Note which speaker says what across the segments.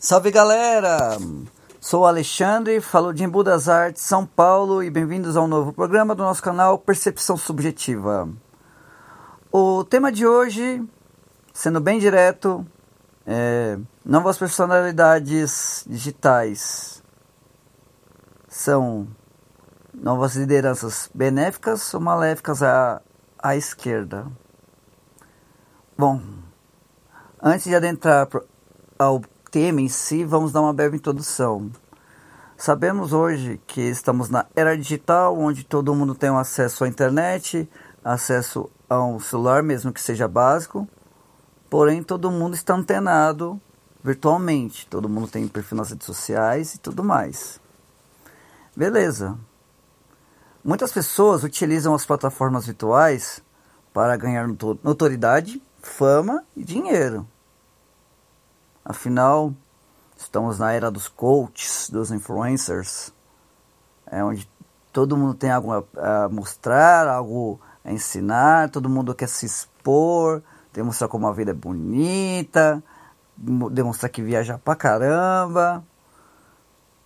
Speaker 1: Salve galera! Sou Alexandre, falo de Embu das Artes, São Paulo e bem-vindos ao novo programa do nosso canal Percepção Subjetiva. O tema de hoje, sendo bem direto, é novas personalidades digitais são novas lideranças benéficas ou maléficas à, à esquerda? Bom, antes de adentrar ao tema em si, vamos dar uma breve introdução. Sabemos hoje que estamos na era digital, onde todo mundo tem um acesso à internet, acesso a um celular, mesmo que seja básico, porém todo mundo está antenado virtualmente, todo mundo tem perfil nas redes sociais e tudo mais. Beleza. Muitas pessoas utilizam as plataformas virtuais para ganhar notoriedade, fama e dinheiro. Afinal, estamos na era dos coaches, dos influencers, é onde todo mundo tem algo a mostrar, algo a ensinar, todo mundo quer se expor, demonstrar como a vida é bonita, demonstrar que viaja pra caramba.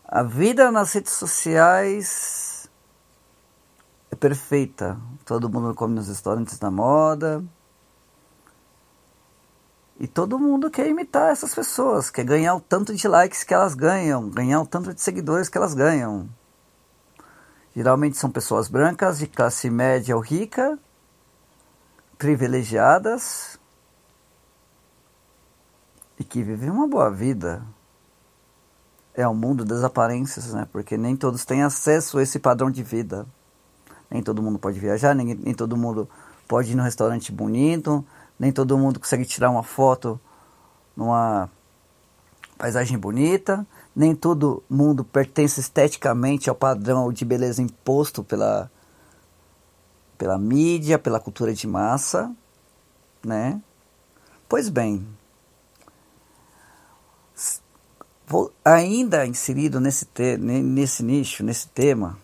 Speaker 1: A vida nas redes sociais é perfeita. Todo mundo come nos restaurantes da moda, e todo mundo quer imitar essas pessoas, quer ganhar o tanto de likes que elas ganham, ganhar o tanto de seguidores que elas ganham. Geralmente são pessoas brancas, de classe média ou rica, privilegiadas e que vivem uma boa vida. É o mundo das aparências, né? Porque nem todos têm acesso a esse padrão de vida. Nem todo mundo pode viajar, nem, nem todo mundo pode ir num restaurante bonito, nem todo mundo consegue tirar uma foto numa paisagem bonita, nem todo mundo pertence esteticamente ao padrão de beleza imposto pela, pela mídia, pela cultura de massa, né? Pois bem, vou ainda inserido nesse, te, nesse nicho, nesse tema,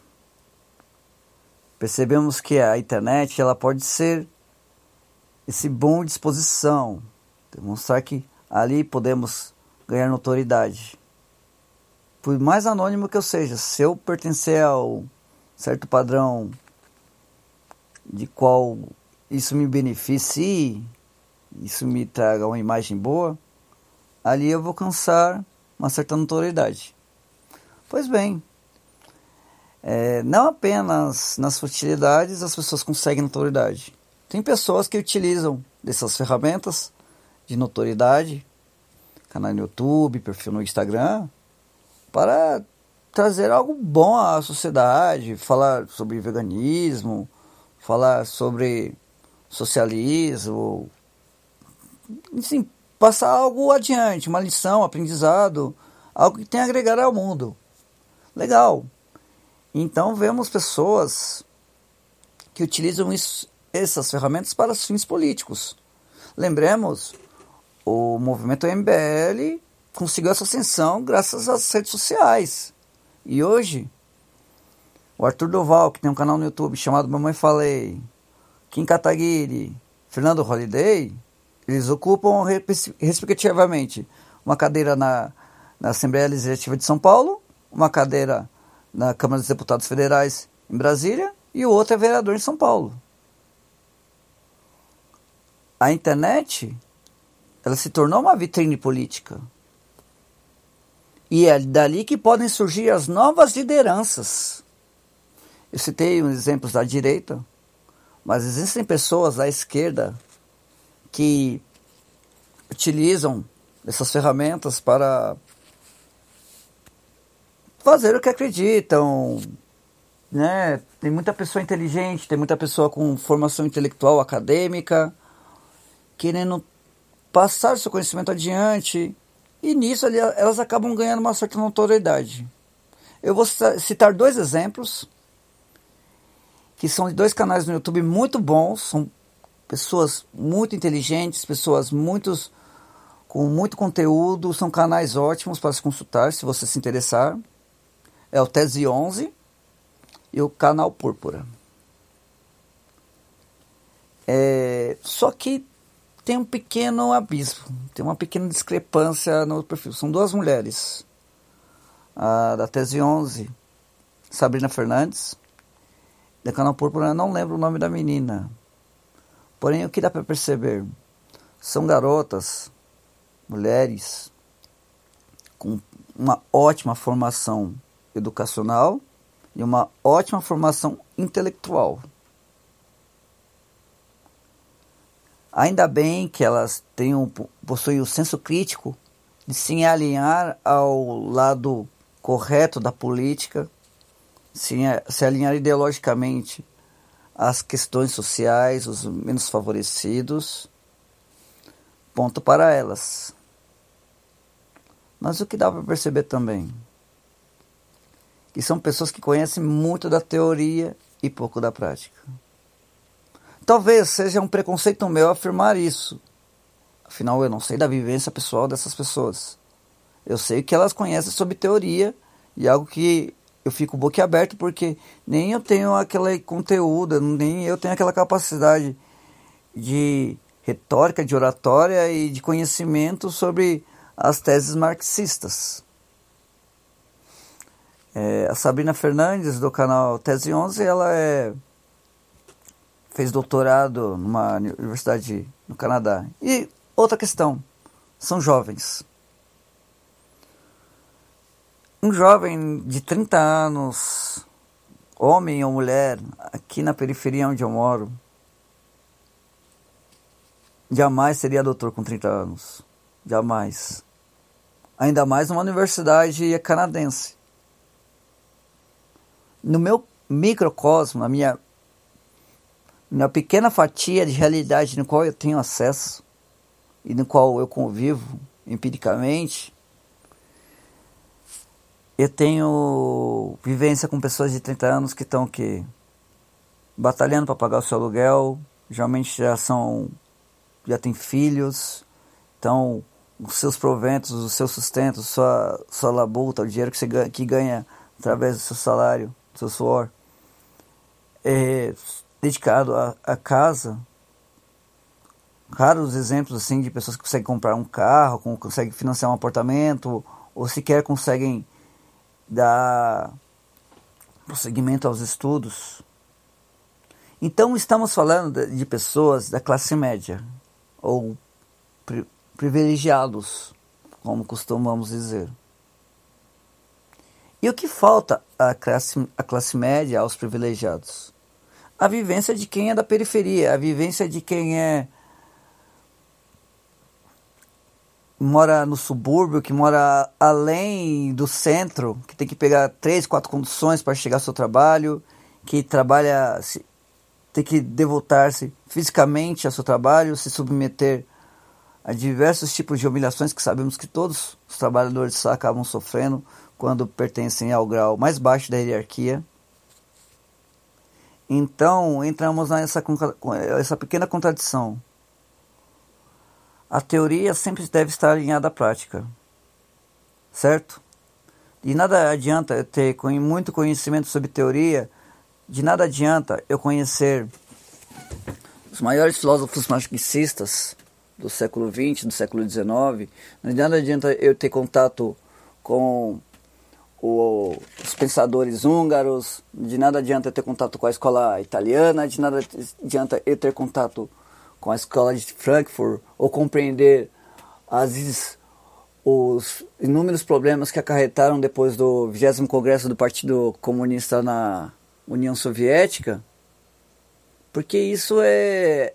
Speaker 1: percebemos que a internet ela pode ser esse bom disposição, demonstrar que ali podemos ganhar notoriedade. Por mais anônimo que eu seja, se eu pertencer ao certo padrão de qual isso me beneficie, isso me traga uma imagem boa, ali eu vou alcançar uma certa notoriedade. Pois bem, é, não apenas nas futilidades as pessoas conseguem notoriedade. Tem pessoas que utilizam dessas ferramentas de notoriedade, canal no YouTube, perfil no Instagram, para trazer algo bom à sociedade, falar sobre veganismo, falar sobre socialismo, enfim, passar algo adiante, uma lição, aprendizado, algo que tem a agregar ao mundo. Legal. Então vemos pessoas que utilizam isso, essas ferramentas para fins políticos. Lembremos, o movimento MBL conseguiu essa ascensão graças às redes sociais. E hoje, o Arthur Doval, que tem um canal no YouTube chamado Mamãe Falei, Kim Kataguiri, Fernando Holliday, eles ocupam respectivamente uma cadeira na, na Assembleia Legislativa de São Paulo, uma cadeira na Câmara dos Deputados Federais em Brasília e o outro é vereador em São Paulo a internet ela se tornou uma vitrine política. E é dali que podem surgir as novas lideranças. Eu citei uns exemplos da direita, mas existem pessoas da esquerda que utilizam essas ferramentas para fazer o que acreditam, né? Tem muita pessoa inteligente, tem muita pessoa com formação intelectual acadêmica querendo passar seu conhecimento adiante, e nisso elas acabam ganhando uma certa notoriedade. Eu vou citar dois exemplos, que são de dois canais no YouTube muito bons, são pessoas muito inteligentes, pessoas com muito conteúdo, são canais ótimos para se consultar, se você se interessar. É o Tese 11 e o Canal Púrpura. É, só que tem um pequeno abismo, tem uma pequena discrepância no perfil. São duas mulheres, a da Tese 11, Sabrina Fernandes, da Canal Púrpura, eu não lembro o nome da menina. Porém, o que dá para perceber? São garotas, mulheres, com uma ótima formação educacional e uma ótima formação intelectual. Ainda bem que elas tenham, possuem o senso crítico de se alinhar ao lado correto da política, se, se alinhar ideologicamente às questões sociais, os menos favorecidos. Ponto para elas. Mas o que dá para perceber também? Que são pessoas que conhecem muito da teoria e pouco da prática. Talvez seja um preconceito meu afirmar isso. Afinal, eu não sei da vivência pessoal dessas pessoas. Eu sei que elas conhecem sobre teoria e algo que eu fico boquiaberto porque nem eu tenho aquele conteúdo, nem eu tenho aquela capacidade de retórica, de oratória e de conhecimento sobre as teses marxistas. É, a Sabrina Fernandes, do canal Tese 11, ela é fez doutorado numa universidade no Canadá. E outra questão, são jovens. Um jovem de 30 anos, homem ou mulher, aqui na periferia onde eu moro, jamais seria doutor com 30 anos. Jamais. Ainda mais numa universidade canadense. No meu microcosmo, na minha na pequena fatia de realidade no qual eu tenho acesso e no qual eu convivo empiricamente, eu tenho vivência com pessoas de 30 anos que estão que batalhando para pagar o seu aluguel, geralmente já são já têm filhos, então os seus proventos, o seu sustento, sua sua labuta, o dinheiro que você ganha, que ganha através do seu salário, do seu suor, é, dedicado à, casa. Raros exemplos assim de pessoas que conseguem comprar um carro, conseguem financiar um apartamento, ou sequer conseguem dar prosseguimento aos estudos. Então estamos falando de, de pessoas da classe média, ou pri, privilegiados, como costumamos dizer. E o que falta à classe, à classe média, aos privilegiados? A vivência de quem é da periferia, a vivência de quem é mora no subúrbio, que mora além do centro, que tem que pegar três, quatro conduções para chegar ao seu trabalho, que trabalha, tem que devotar-se fisicamente ao seu trabalho, se submeter a diversos tipos de humilhações que sabemos que todos os trabalhadores acabam sofrendo quando pertencem ao grau mais baixo da hierarquia. Então, entramos nessa essa pequena contradição. A teoria sempre deve estar alinhada à prática. Certo? De nada adianta eu ter muito conhecimento sobre teoria, de nada adianta eu conhecer os maiores filósofos marxistas do século XX, do século XIX, de nada adianta eu ter contato com o, os pensadores húngaros, de nada adianta ter contato com a escola italiana, de nada adianta eu ter contato com a escola de Frankfurt ou compreender os inúmeros problemas que acarretaram depois do 20 Congresso do Partido Comunista na União Soviética, porque isso é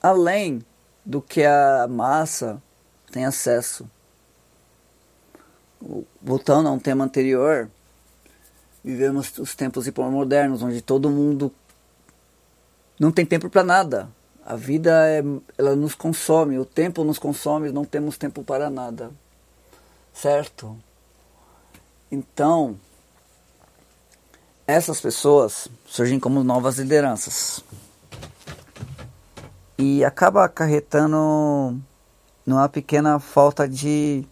Speaker 1: além do que a massa tem acesso voltando a um tema anterior, vivemos os tempos hipermodernos, onde todo mundo não tem tempo para nada. A vida é, ela nos consome, o tempo nos consome, não temos tempo para nada. Certo? Então, essas pessoas surgem como novas lideranças. E acaba acarretando numa pequena falta de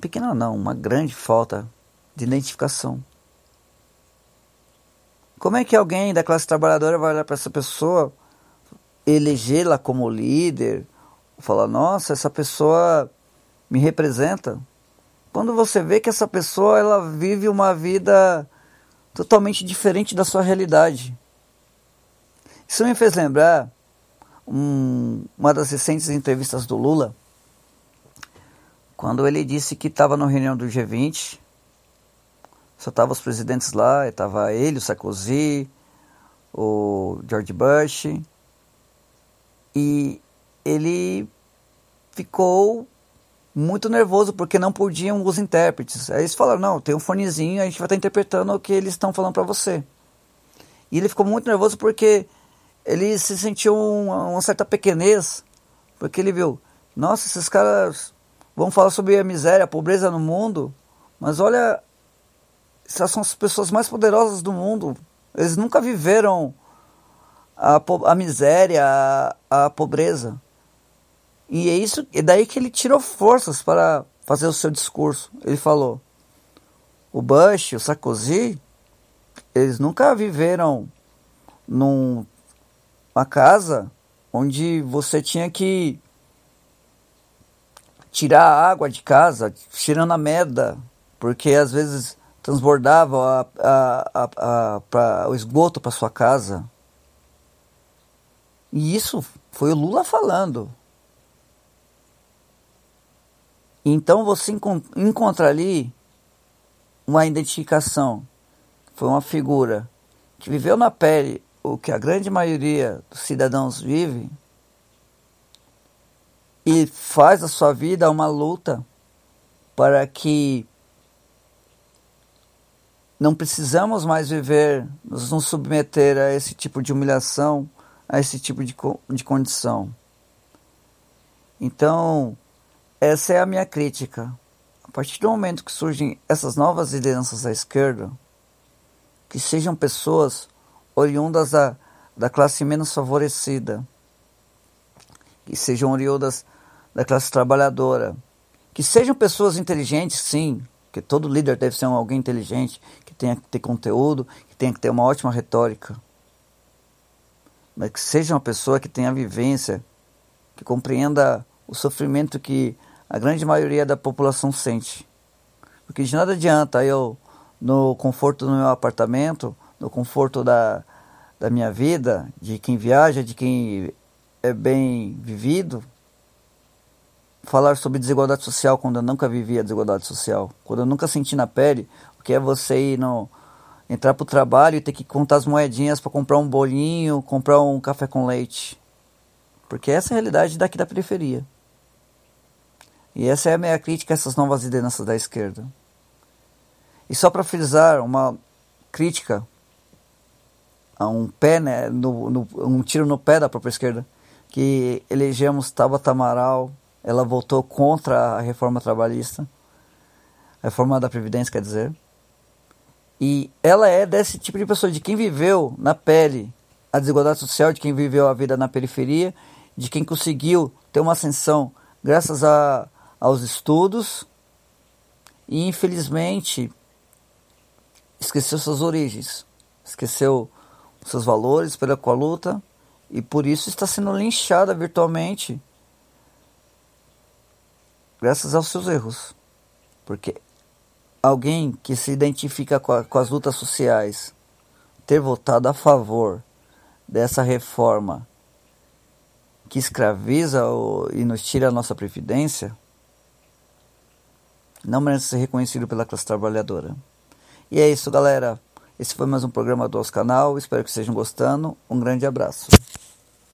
Speaker 1: pequena não, uma grande falta de identificação. Como é que alguém da classe trabalhadora vai olhar para essa pessoa elegê-la como líder, falar, nossa, essa pessoa me representa. Quando você vê que essa pessoa ela vive uma vida totalmente diferente da sua realidade. Isso me fez lembrar um, uma das recentes entrevistas do Lula, quando ele disse que estava na reunião do G20, só estavam os presidentes lá, estava ele, o Sarkozy, o George Bush, e ele ficou muito nervoso porque não podiam os intérpretes. Aí eles falaram: não, tem um fonezinho, a gente vai estar interpretando o que eles estão falando para você. E ele ficou muito nervoso porque ele se sentiu uma, uma, certa pequenez, porque ele viu: nossa, esses caras vão falar sobre a miséria, a pobreza no mundo, mas olha, essas são as pessoas mais poderosas do mundo. Eles nunca viveram a, a miséria, a, a pobreza. E é isso, é daí que ele tirou forças para fazer o seu discurso. Ele falou: o Bush, o Sarkozy, eles nunca viveram numa casa onde você tinha que tirar a água de casa, tirando a merda, porque às vezes transbordava a, a, a, o esgoto para sua casa. E isso foi o Lula falando. Então você encontra ali uma identificação. Foi uma figura que viveu na pele o que a grande maioria dos cidadãos vive e faz a sua vida uma luta para que não precisamos mais viver, nos, nos submeter a esse tipo de humilhação, a esse tipo de, de condição. Então, essa é a minha crítica. A partir do momento que surgem essas novas lideranças da esquerda, que sejam pessoas oriundas da, da classe menos favorecida, que sejam oriundas da classe trabalhadora, que sejam pessoas inteligentes, sim, que todo líder deve ser um, alguém inteligente, que tenha que ter conteúdo, que tenha que ter uma ótima retórica, mas que seja uma pessoa que tenha vivência, que compreenda o sofrimento que a grande maioria da população sente. Porque de nada adianta eu, no conforto do meu apartamento, no conforto da, da minha vida, de quem viaja, de quem é bem vivido, falar sobre desigualdade social quando eu nunca vivi a desigualdade social, quando eu nunca senti na pele o que é você ir no, entrar para o trabalho e ter que contar as moedinhas para comprar um bolinho, comprar um café com leite. Porque essa é a realidade daqui da periferia. E essa é a minha crítica a essas novas lideranças da esquerda. E só para frisar uma crítica a um pé, né, no, no, um tiro no pé da própria esquerda, que elegemos Tabata Amaral, ela votou contra a reforma trabalhista, a reforma da Previdência, quer dizer. E ela é desse tipo de pessoa, de quem viveu na pele a desigualdade social, de quem viveu a vida na periferia, de quem conseguiu ter uma ascensão graças a, aos estudos e, infelizmente, esqueceu suas origens, esqueceu seus valores pela qual luta e por isso está sendo linchada virtualmente graças aos seus erros. Porque alguém que se identifica com, a, com as lutas sociais ter votado a favor dessa reforma que escraviza o, e nos tira a nossa previdência, não merece ser reconhecido pela classe trabalhadora. E é isso, galera. Esse foi mais um programa do nosso canal. Espero que estejam gostando. Um grande abraço.